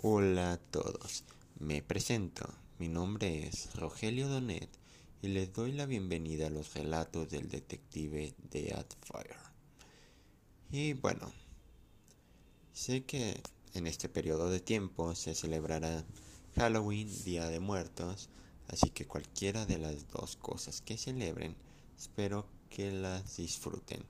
Hola a todos, me presento, mi nombre es Rogelio Donet y les doy la bienvenida a los relatos del detective Deadfire. Y bueno, sé que en este periodo de tiempo se celebrará Halloween, Día de Muertos, así que cualquiera de las dos cosas que celebren, espero que las disfruten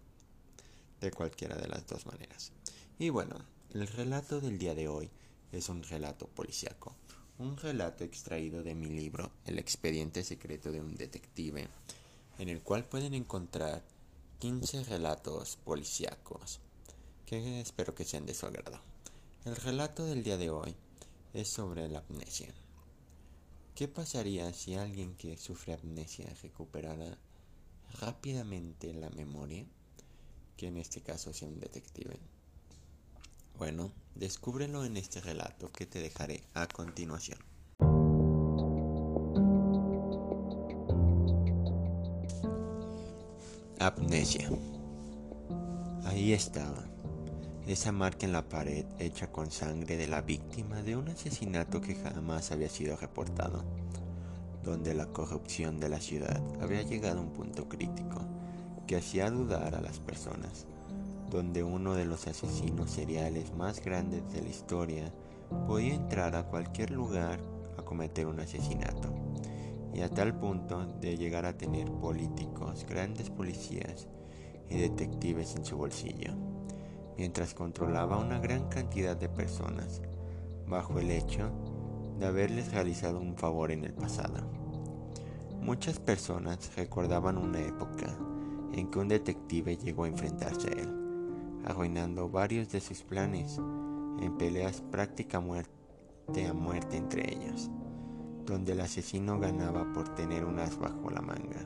de cualquiera de las dos maneras. Y bueno, el relato del día de hoy es un relato policíaco, un relato extraído de mi libro El expediente secreto de un detective, en el cual pueden encontrar 15 relatos policíacos que espero que sean de su agrado. El relato del día de hoy es sobre la amnesia. ¿Qué pasaría si alguien que sufre amnesia recuperara rápidamente la memoria? Que en este caso sea un detective. Bueno, descúbrelo en este relato que te dejaré a continuación. Amnesia. Ahí estaba, esa marca en la pared hecha con sangre de la víctima de un asesinato que jamás había sido reportado, donde la corrupción de la ciudad había llegado a un punto crítico que hacía dudar a las personas donde uno de los asesinos seriales más grandes de la historia podía entrar a cualquier lugar a cometer un asesinato, y a tal punto de llegar a tener políticos, grandes policías y detectives en su bolsillo, mientras controlaba una gran cantidad de personas, bajo el hecho de haberles realizado un favor en el pasado. Muchas personas recordaban una época en que un detective llegó a enfrentarse a él arruinando varios de sus planes en peleas práctica muerte a muerte entre ellos, donde el asesino ganaba por tener un as bajo la manga,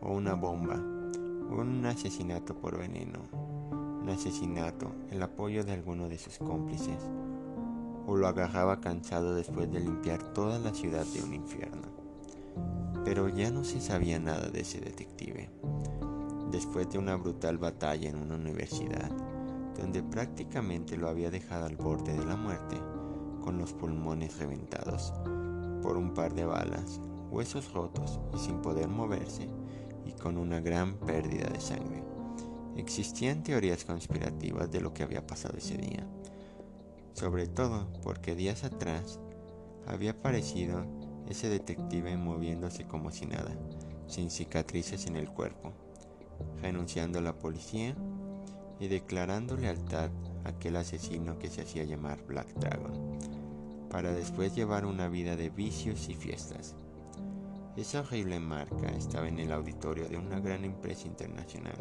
o una bomba, o un asesinato por veneno, un asesinato, el apoyo de alguno de sus cómplices, o lo agarraba cansado después de limpiar toda la ciudad de un infierno. Pero ya no se sabía nada de ese detective. Después de una brutal batalla en una universidad, donde prácticamente lo había dejado al borde de la muerte, con los pulmones reventados por un par de balas, huesos rotos y sin poder moverse, y con una gran pérdida de sangre. Existían teorías conspirativas de lo que había pasado ese día, sobre todo porque días atrás había aparecido ese detective moviéndose como si nada, sin cicatrices en el cuerpo, renunciando a la policía y declarando lealtad a aquel asesino que se hacía llamar Black Dragon, para después llevar una vida de vicios y fiestas. Esa horrible marca estaba en el auditorio de una gran empresa internacional,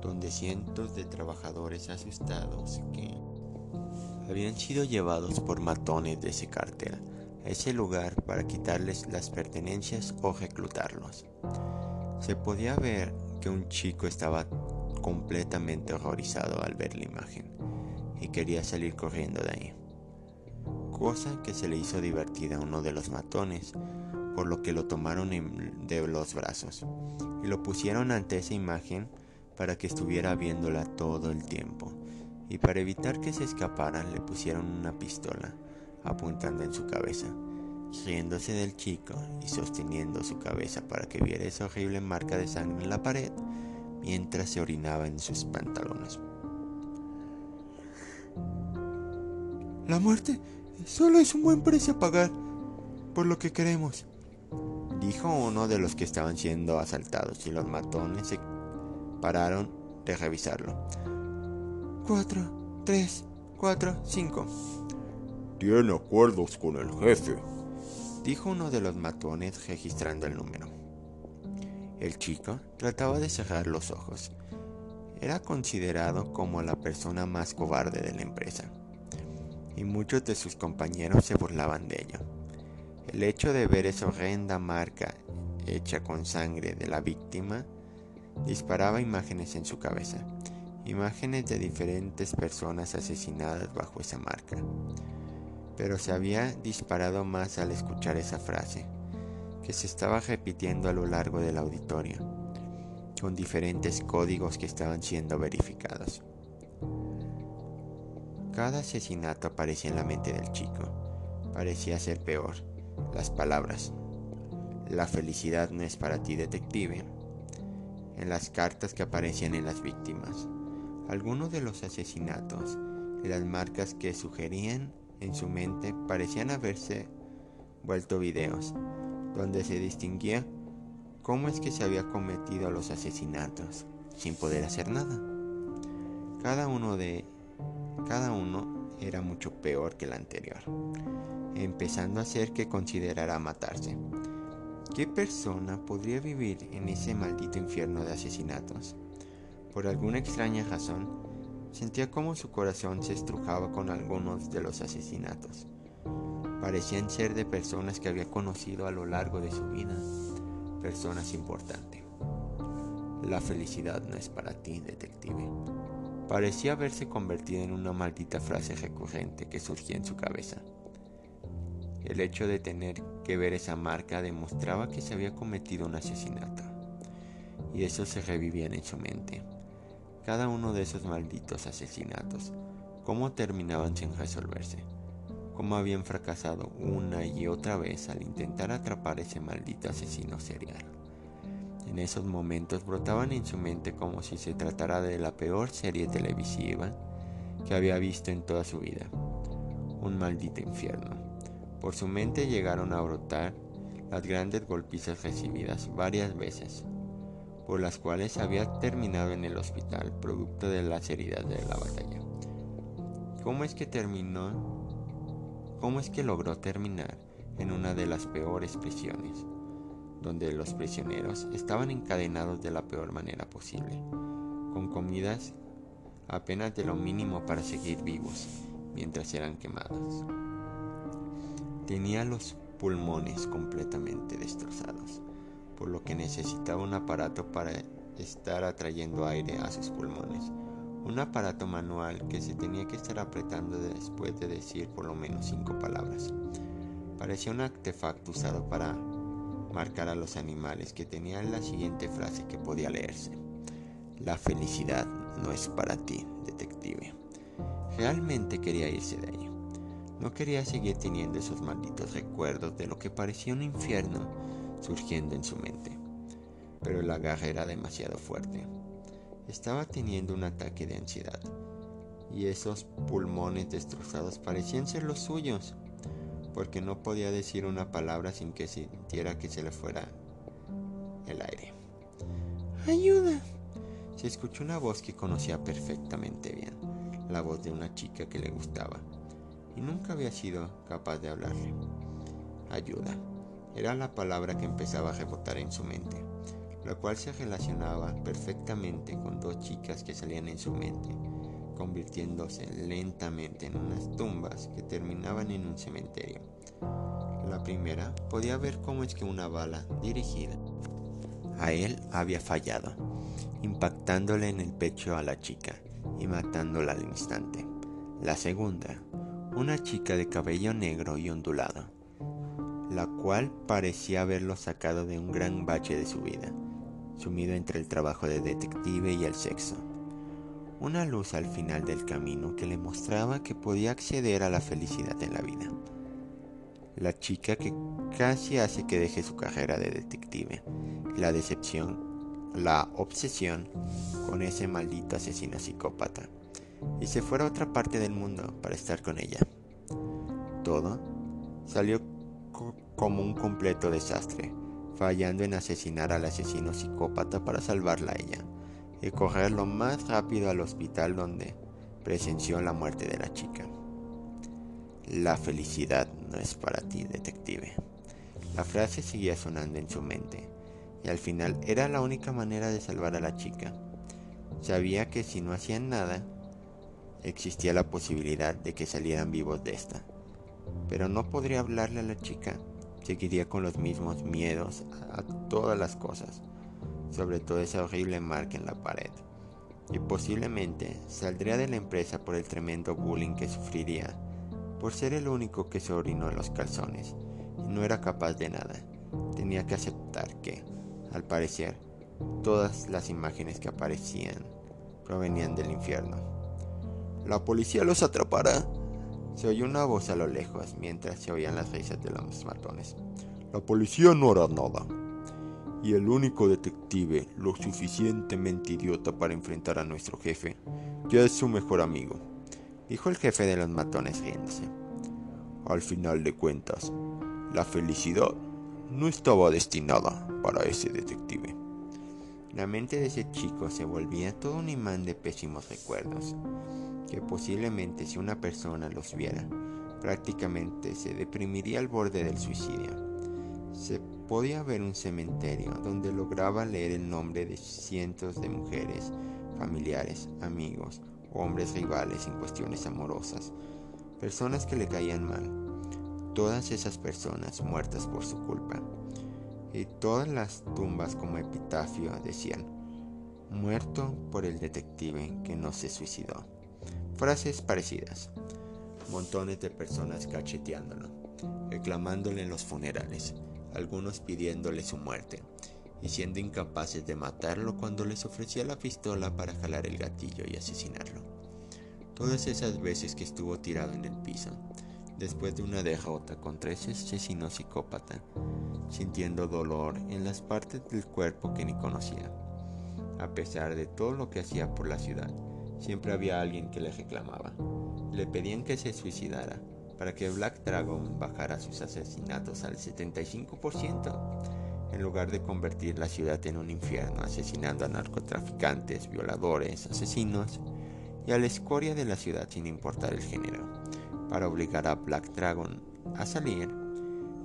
donde cientos de trabajadores asustados que habían sido llevados por matones de ese cartel a ese lugar para quitarles las pertenencias o reclutarlos. Se podía ver que un chico estaba completamente horrorizado al ver la imagen y quería salir corriendo de ahí. Cosa que se le hizo divertida a uno de los matones, por lo que lo tomaron de los brazos y lo pusieron ante esa imagen para que estuviera viéndola todo el tiempo. Y para evitar que se escapara le pusieron una pistola apuntando en su cabeza, riéndose del chico y sosteniendo su cabeza para que viera esa horrible marca de sangre en la pared mientras se orinaba en sus pantalones. La muerte solo es un buen precio a pagar por lo que queremos, dijo uno de los que estaban siendo asaltados y los matones se pararon de revisarlo. Cuatro, tres, cuatro, cinco. Tiene acuerdos con el jefe, dijo uno de los matones registrando el número. El chico trataba de cerrar los ojos. Era considerado como la persona más cobarde de la empresa, y muchos de sus compañeros se burlaban de ello. El hecho de ver esa horrenda marca hecha con sangre de la víctima disparaba imágenes en su cabeza, imágenes de diferentes personas asesinadas bajo esa marca. Pero se había disparado más al escuchar esa frase que se estaba repitiendo a lo largo del auditorio, con diferentes códigos que estaban siendo verificados. Cada asesinato aparecía en la mente del chico. Parecía ser peor. Las palabras. La felicidad no es para ti, detective. En las cartas que aparecían en las víctimas. Algunos de los asesinatos y las marcas que sugerían en su mente parecían haberse vuelto videos, donde se distinguía cómo es que se había cometido los asesinatos, sin poder hacer nada. Cada uno de cada uno era mucho peor que el anterior, empezando a hacer que considerara matarse. ¿Qué persona podría vivir en ese maldito infierno de asesinatos? Por alguna extraña razón, sentía como su corazón se estrujaba con algunos de los asesinatos. Parecían ser de personas que había conocido a lo largo de su vida, personas importantes. La felicidad no es para ti, detective. Parecía haberse convertido en una maldita frase recurrente que surgía en su cabeza. El hecho de tener que ver esa marca demostraba que se había cometido un asesinato, y eso se revivía en su mente. Cada uno de esos malditos asesinatos, cómo terminaban sin resolverse, cómo habían fracasado una y otra vez al intentar atrapar ese maldito asesino serial. En esos momentos brotaban en su mente como si se tratara de la peor serie televisiva que había visto en toda su vida. Un maldito infierno. Por su mente llegaron a brotar las grandes golpizas recibidas varias veces por las cuales había terminado en el hospital producto de las heridas de la batalla. ¿Cómo es que terminó? ¿Cómo es que logró terminar en una de las peores prisiones, donde los prisioneros estaban encadenados de la peor manera posible, con comidas apenas de lo mínimo para seguir vivos mientras eran quemados? Tenía los pulmones completamente destrozados por lo que necesitaba un aparato para estar atrayendo aire a sus pulmones. Un aparato manual que se tenía que estar apretando después de decir por lo menos cinco palabras. Parecía un artefacto usado para marcar a los animales que tenía la siguiente frase que podía leerse. La felicidad no es para ti, detective. Realmente quería irse de ahí. No quería seguir teniendo esos malditos recuerdos de lo que parecía un infierno surgiendo en su mente. Pero la garra era demasiado fuerte. Estaba teniendo un ataque de ansiedad y esos pulmones destrozados parecían ser los suyos, porque no podía decir una palabra sin que sintiera que se le fuera el aire. ¡Ayuda! Se escuchó una voz que conocía perfectamente bien, la voz de una chica que le gustaba, y nunca había sido capaz de hablarle. Ayuda. Era la palabra que empezaba a rebotar en su mente, la cual se relacionaba perfectamente con dos chicas que salían en su mente, convirtiéndose lentamente en unas tumbas que terminaban en un cementerio. La primera podía ver cómo es que una bala dirigida a él había fallado, impactándole en el pecho a la chica y matándola al instante. La segunda, una chica de cabello negro y ondulado, la cual parecía haberlo sacado de un gran bache de su vida, sumido entre el trabajo de detective y el sexo. Una luz al final del camino que le mostraba que podía acceder a la felicidad en la vida. La chica que casi hace que deje su carrera de detective, la decepción, la obsesión con ese maldito asesino psicópata, y se fuera a otra parte del mundo para estar con ella. Todo salió como un completo desastre, fallando en asesinar al asesino psicópata para salvarla a ella y correr lo más rápido al hospital donde presenció la muerte de la chica. La felicidad no es para ti, detective. La frase seguía sonando en su mente, y al final era la única manera de salvar a la chica. Sabía que si no hacían nada, existía la posibilidad de que salieran vivos de esta. Pero no podría hablarle a la chica seguiría con los mismos miedos a todas las cosas, sobre todo esa horrible marca en la pared. Y posiblemente saldría de la empresa por el tremendo bullying que sufriría, por ser el único que se orinó en los calzones, y no era capaz de nada. Tenía que aceptar que, al parecer, todas las imágenes que aparecían provenían del infierno. La policía los atrapará. Se oyó una voz a lo lejos mientras se oían las risas de los matones. La policía no hará nada. Y el único detective lo suficientemente idiota para enfrentar a nuestro jefe ya es su mejor amigo, dijo el jefe de los matones riéndose. Al final de cuentas, la felicidad no estaba destinada para ese detective. La mente de ese chico se volvía todo un imán de pésimos recuerdos, que posiblemente si una persona los viera, prácticamente se deprimiría al borde del suicidio. Se podía ver un cementerio donde lograba leer el nombre de cientos de mujeres, familiares, amigos, hombres rivales en cuestiones amorosas, personas que le caían mal, todas esas personas muertas por su culpa. Y todas las tumbas como epitafio decían, muerto por el detective que no se suicidó. Frases parecidas. Montones de personas cacheteándolo, reclamándole en los funerales, algunos pidiéndole su muerte y siendo incapaces de matarlo cuando les ofrecía la pistola para jalar el gatillo y asesinarlo. Todas esas veces que estuvo tirado en el piso, después de una derrota contra ese asesino psicópata, sintiendo dolor en las partes del cuerpo que ni conocía. A pesar de todo lo que hacía por la ciudad, siempre había alguien que le reclamaba. Le pedían que se suicidara para que Black Dragon bajara sus asesinatos al 75%, en lugar de convertir la ciudad en un infierno asesinando a narcotraficantes, violadores, asesinos y a la escoria de la ciudad sin importar el género para obligar a Black Dragon a salir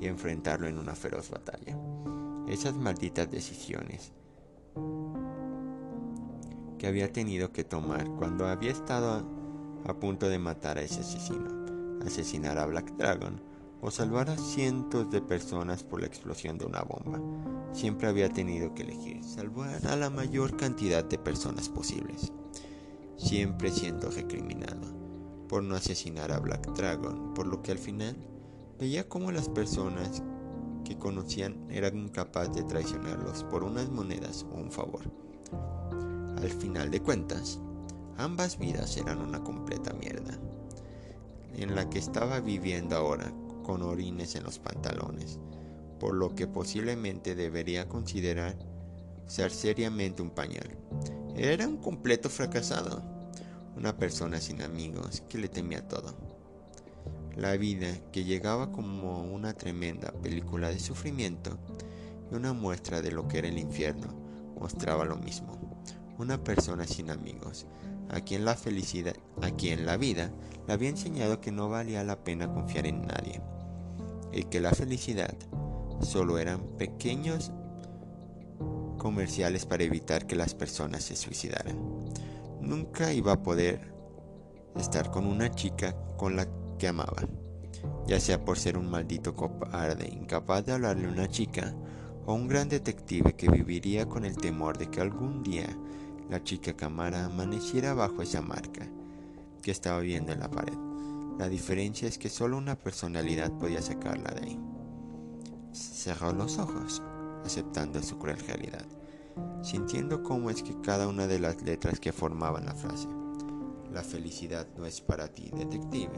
y enfrentarlo en una feroz batalla. Esas malditas decisiones que había tenido que tomar cuando había estado a punto de matar a ese asesino, asesinar a Black Dragon o salvar a cientos de personas por la explosión de una bomba. Siempre había tenido que elegir salvar a la mayor cantidad de personas posibles, siempre siendo recriminado por no asesinar a Black Dragon, por lo que al final veía como las personas que conocían eran incapaces de traicionarlos por unas monedas o un favor. Al final de cuentas, ambas vidas eran una completa mierda, en la que estaba viviendo ahora con orines en los pantalones, por lo que posiblemente debería considerar ser seriamente un pañal. Era un completo fracasado una persona sin amigos que le temía todo. La vida que llegaba como una tremenda película de sufrimiento y una muestra de lo que era el infierno mostraba lo mismo. Una persona sin amigos, a quien la felicidad, a quien la vida le había enseñado que no valía la pena confiar en nadie y que la felicidad solo eran pequeños comerciales para evitar que las personas se suicidaran. Nunca iba a poder estar con una chica con la que amaba, ya sea por ser un maldito cobarde incapaz de hablarle a una chica, o un gran detective que viviría con el temor de que algún día la chica que amara amaneciera bajo esa marca que estaba viendo en la pared. La diferencia es que solo una personalidad podía sacarla de ahí. Cerró los ojos, aceptando su cruel realidad sintiendo cómo es que cada una de las letras que formaban la frase, la felicidad no es para ti, detective,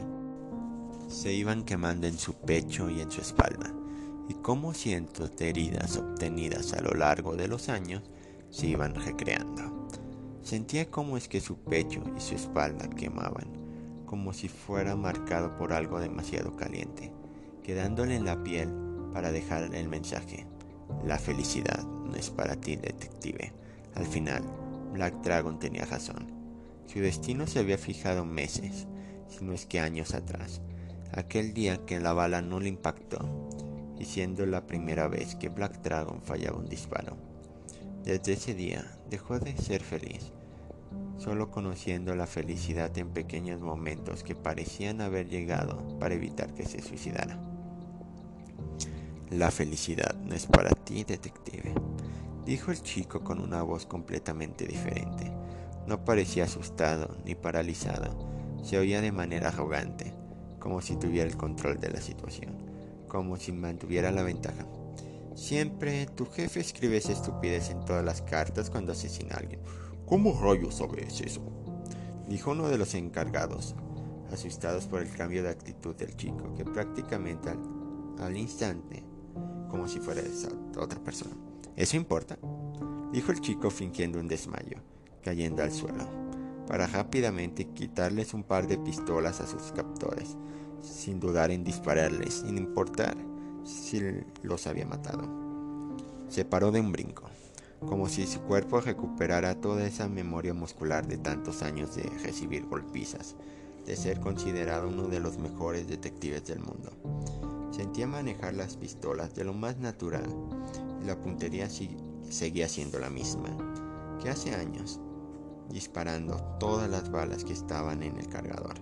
se iban quemando en su pecho y en su espalda, y cómo cientos de heridas obtenidas a lo largo de los años se iban recreando. Sentía cómo es que su pecho y su espalda quemaban, como si fuera marcado por algo demasiado caliente, quedándole en la piel para dejar el mensaje. La felicidad no es para ti, detective. Al final, Black Dragon tenía razón. Su destino se había fijado meses, si no es que años atrás, aquel día que la bala no le impactó, y siendo la primera vez que Black Dragon fallaba un disparo. Desde ese día dejó de ser feliz, solo conociendo la felicidad en pequeños momentos que parecían haber llegado para evitar que se suicidara. La felicidad no es para ti, detective, dijo el chico con una voz completamente diferente. No parecía asustado ni paralizado, se oía de manera arrogante, como si tuviera el control de la situación, como si mantuviera la ventaja. Siempre tu jefe escribe esa estupidez en todas las cartas cuando asesina a alguien. ¿Cómo rayos sabes eso? dijo uno de los encargados, asustados por el cambio de actitud del chico, que prácticamente al, al instante, como si fuera esa otra persona. ¿Eso importa? dijo el chico fingiendo un desmayo, cayendo al suelo, para rápidamente quitarles un par de pistolas a sus captores, sin dudar en dispararles, sin importar si los había matado. Se paró de un brinco, como si su cuerpo recuperara toda esa memoria muscular de tantos años de recibir golpizas, de ser considerado uno de los mejores detectives del mundo. Sentía manejar las pistolas de lo más natural y la puntería seguía siendo la misma que hace años, disparando todas las balas que estaban en el cargador,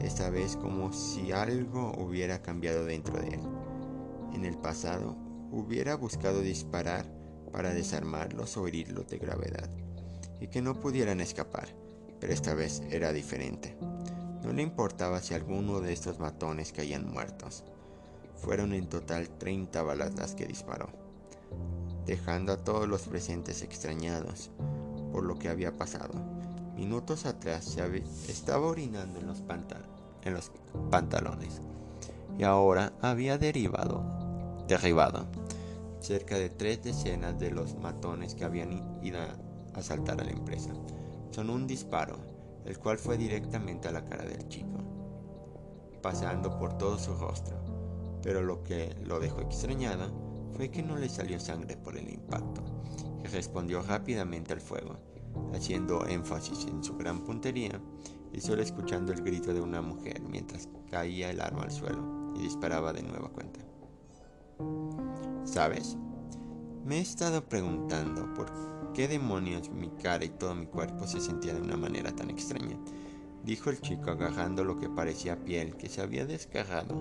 esta vez como si algo hubiera cambiado dentro de él. En el pasado hubiera buscado disparar para desarmarlos o herirlos de gravedad, y que no pudieran escapar, pero esta vez era diferente. No le importaba si alguno de estos matones caían muertos. Fueron en total 30 balas las que disparó, dejando a todos los presentes extrañados por lo que había pasado. Minutos atrás se estaba orinando en los, pantalones y ahora había derivado, derribado cerca de tres decenas de los matones que habían ido a asaltar a la empresa. Son un disparo, el cual fue directamente a la cara del chico, pasando por todo su rostro. Pero lo que lo dejó extrañado fue que no le salió sangre por el impacto, y respondió rápidamente al fuego, haciendo énfasis en su gran puntería y solo escuchando el grito de una mujer mientras caía el arma al suelo y disparaba de nueva cuenta. ¿Sabes? Me he estado preguntando por qué demonios mi cara y todo mi cuerpo se sentían de una manera tan extraña, dijo el chico agarrando lo que parecía piel que se había descargado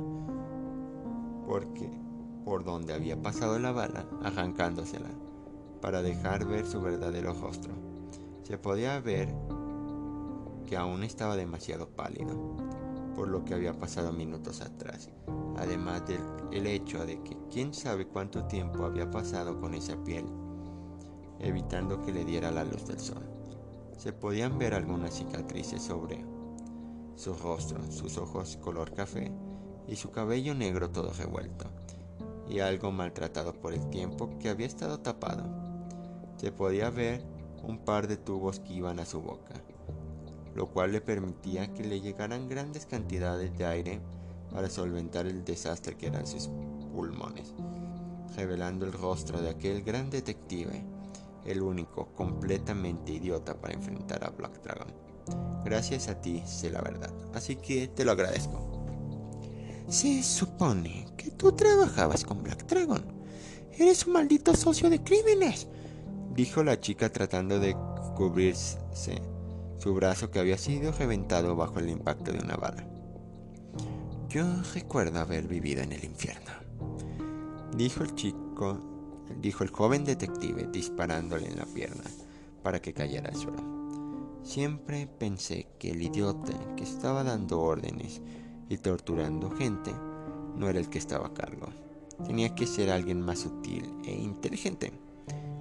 porque por donde había pasado la bala, arrancándosela, para dejar ver su verdadero rostro. Se podía ver que aún estaba demasiado pálido, por lo que había pasado minutos atrás, además del hecho de que quién sabe cuánto tiempo había pasado con esa piel, evitando que le diera la luz del sol. Se podían ver algunas cicatrices sobre su rostro, sus ojos color café y su cabello negro todo revuelto y algo maltratado por el tiempo que había estado tapado. Se podía ver un par de tubos que iban a su boca, lo cual le permitía que le llegaran grandes cantidades de aire para solventar el desastre que eran sus pulmones, revelando el rostro de aquel gran detective, el único completamente idiota para enfrentar a Black Dragon. Gracias a ti sé la verdad, así que te lo agradezco. Se supone que tú trabajabas con Black Dragon. Eres un maldito socio de crímenes, dijo la chica tratando de cubrirse su brazo que había sido reventado bajo el impacto de una bala. Yo recuerdo haber vivido en el infierno, dijo el chico, dijo el joven detective disparándole en la pierna para que cayera al suelo. Siempre pensé que el idiota que estaba dando órdenes y torturando gente no era el que estaba a cargo. Tenía que ser alguien más sutil e inteligente,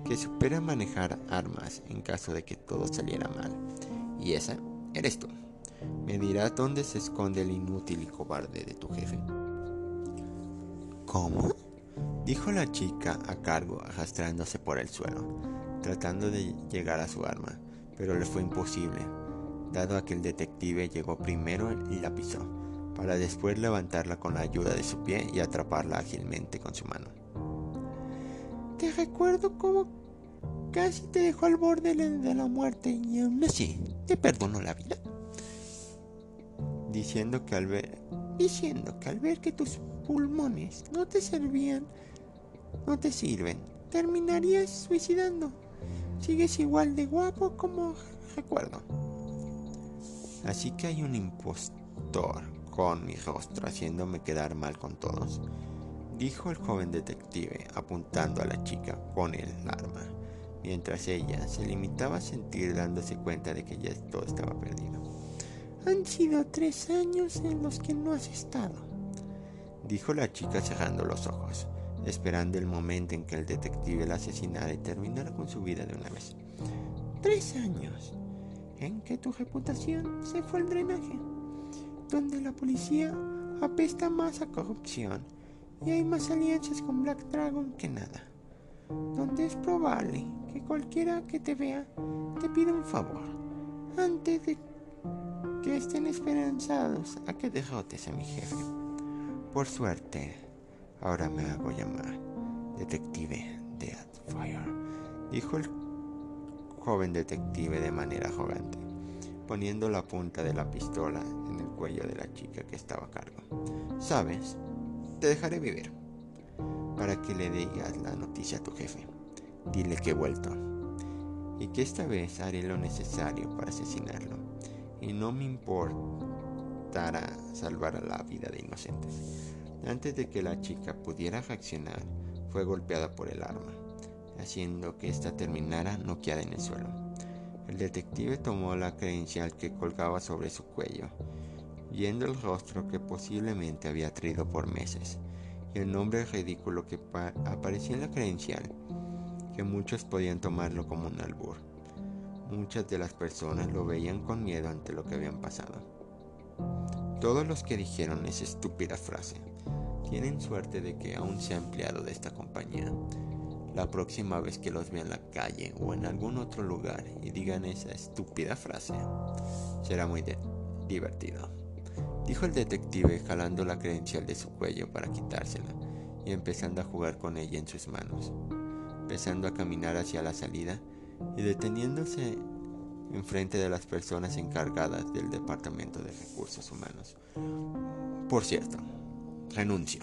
que supera manejar armas en caso de que todo saliera mal. Y esa eres tú. Me dirás dónde se esconde el inútil y cobarde de tu jefe. ¿Cómo? Dijo la chica a cargo, arrastrándose por el suelo, tratando de llegar a su arma, pero le fue imposible, dado a que el detective llegó primero y la pisó, para después levantarla con la ayuda de su pie y atraparla ágilmente con su mano. Te recuerdo cómo casi te dejó al borde de la muerte y aún así te perdonó la vida diciendo que al ver diciendo que al ver que tus pulmones no te servían, no te sirven, terminarías suicidando. Sigues igual de guapo como recuerdo. Así que hay un impostor con mi rostro haciéndome quedar mal con todos, dijo el joven detective apuntando a la chica con el arma, mientras ella se limitaba a sentir dándose cuenta de que ya todo estaba perdido. Han sido tres años en los que no has estado, dijo la chica cerrando los ojos, esperando el momento en que el detective la asesinara y terminara con su vida de una vez. Tres años. en que tu reputación se fue al drenaje, donde la policía apesta más a corrupción y hay más alianzas con Black Dragon que nada, donde es probable que cualquiera que te vea te pida un favor antes de que estén esperanzados a que derrotes a mi jefe. Por suerte, ahora me hago llamar Detective Deadfire, dijo el joven detective de manera arrogante, poniendo la punta de la pistola cuello de la chica que estaba a cargo. Sabes, te dejaré vivir para que le digas la noticia a tu jefe. Dile que he vuelto y que esta vez haré lo necesario para asesinarlo y no me importará salvar la vida de inocentes. Antes de que la chica pudiera reaccionar, fue golpeada por el arma haciendo que ésta terminara noqueada en el suelo. El detective tomó la credencial que colgaba sobre su cuello, viendo el rostro que posiblemente había traído por meses, y el nombre ridículo que aparecía en la credencial, que muchos podían tomarlo como un albur. Muchas de las personas lo veían con miedo ante lo que habían pasado. Todos los que dijeron esa estúpida frase tienen suerte de que aún sea empleado de esta compañía, la próxima vez que los vea en la calle o en algún otro lugar y digan esa estúpida frase, será muy divertido. Dijo el detective jalando la credencial de su cuello para quitársela y empezando a jugar con ella en sus manos, empezando a caminar hacia la salida y deteniéndose enfrente de las personas encargadas del Departamento de Recursos Humanos. Por cierto, renuncio.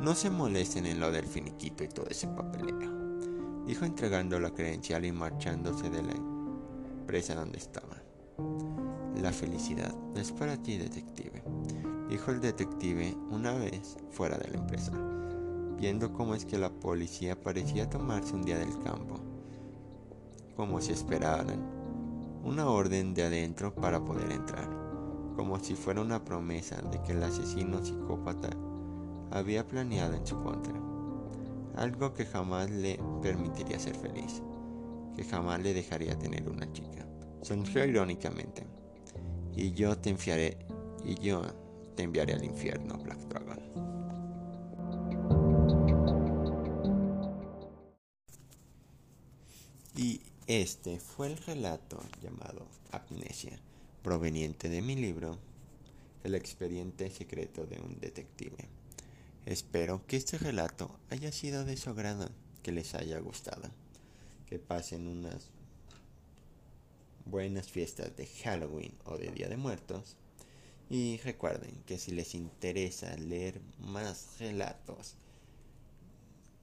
No se molesten en lo del finiquito y todo ese papeleo, dijo entregando la credencial y marchándose de la empresa donde estaba. La felicidad es para ti, detective, dijo el detective una vez fuera de la empresa, viendo cómo es que la policía parecía tomarse un día del campo, como si esperaran una orden de adentro para poder entrar, como si fuera una promesa de que el asesino psicópata había planeado en su contra. Algo que jamás le permitiría ser feliz, que jamás le dejaría tener una chica. Sonrió irónicamente. Y yo te enviaré, y yo te enviaré al infierno, Black Dragon. Y este fue el relato llamado Amnesia, proveniente de mi libro El expediente secreto de un detective. Espero que este relato haya sido de su agrado, que les haya gustado, que pasen unas buenas fiestas de Halloween o de Día de Muertos. Y recuerden que si les interesa leer más relatos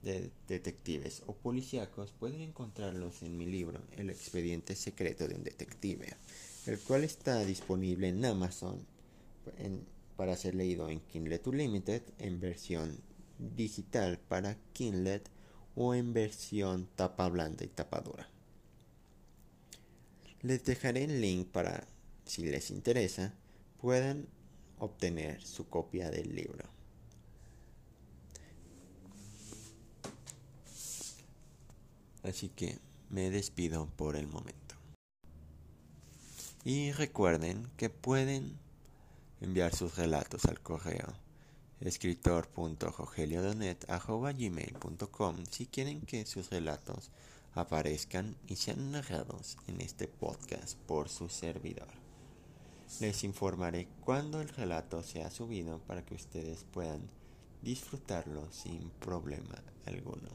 de detectives o policíacos, pueden encontrarlos en mi libro El expediente secreto de un detective, el cual está disponible en Amazon para ser leído en Kindle Unlimited en versión digital para Kindle o en versión tapa blanda y tapa dura. Les dejaré el link para, si les interesa, puedan obtener su copia del libro. Así que me despido por el momento. Y recuerden que pueden enviar sus relatos al correo escritor.rogeliodonet.gmail.com si quieren que sus relatos aparezcan y sean narrados en este podcast por su servidor. Les informaré cuando el relato sea subido para que ustedes puedan disfrutarlo sin problema alguno.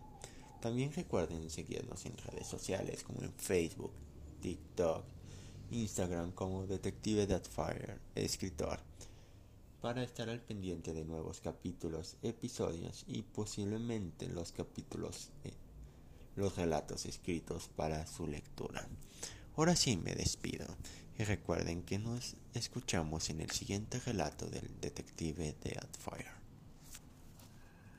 También recuerden seguirnos en redes sociales como en Facebook, TikTok, Instagram como Detective Fire escritor, para estar al pendiente de nuevos capítulos, episodios y posiblemente los capítulos, eh, los relatos escritos para su lectura. Ahora sí me despido y recuerden que nos escuchamos en el siguiente relato del Detective Fire